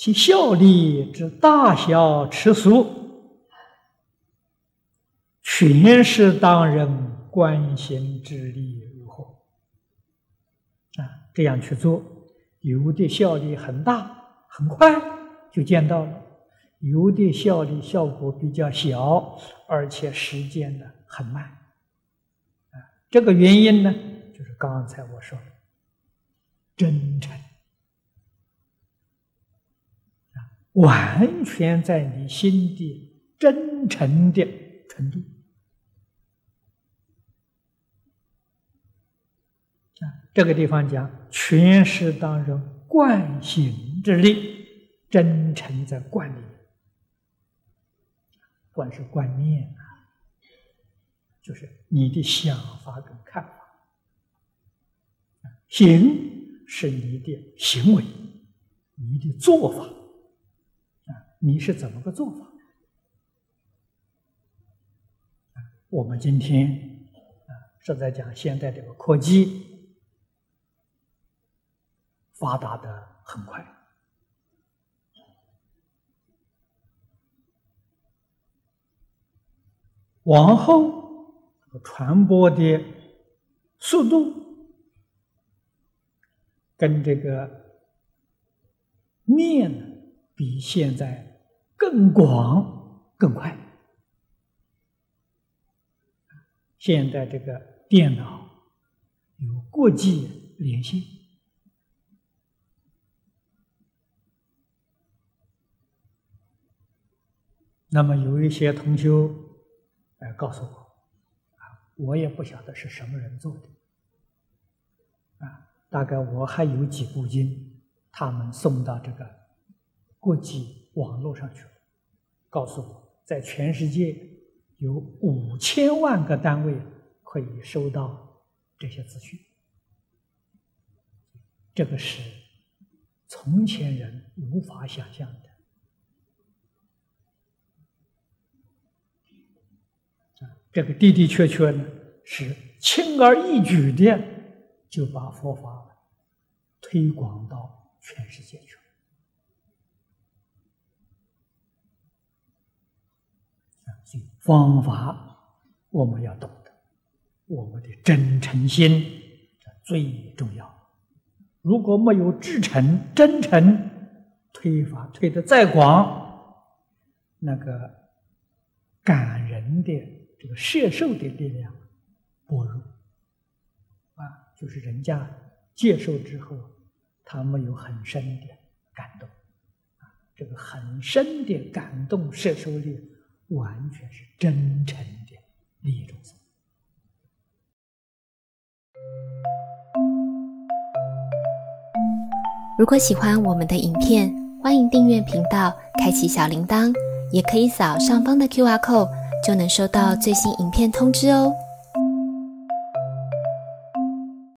其效力之大小尺数，全是当人关心之力如何啊？这样去做，有的效力很大，很快就见到了；有的效力效果比较小，而且时间呢很慢。啊，这个原因呢，就是刚才我说的真诚。完全在你心底真诚的程度啊，这个地方讲全是当中惯行之力，真诚在惯里，惯是观念啊，就是你的想法跟看法，行是你的行为，你的做法。你是怎么个做法？我们今天啊是在讲现在这个科技发达的很快，往后传播的速度跟这个面比现在。更广、更快。现在这个电脑有国际连线，那么有一些同修来告诉我，啊，我也不晓得是什么人做的，啊，大概我还有几部经，他们送到这个国际网络上去了。告诉我，在全世界有五千万个单位可以收到这些资讯，这个是从前人无法想象的。这个的的确确呢，是轻而易举的就把佛法推广到全世界去了了。方法我们要懂得，我们的真诚心最重要。如果没有至诚、真诚，推法推的再广，那个感人的这个摄受的力量薄弱啊，就是人家接受之后，他没有很深的感动啊，这个很深的感动摄受力。完全是真诚的利益众生。如果喜欢我们的影片，欢迎订阅频道，开启小铃铛，也可以扫上方的 Q R code，就能收到最新影片通知哦。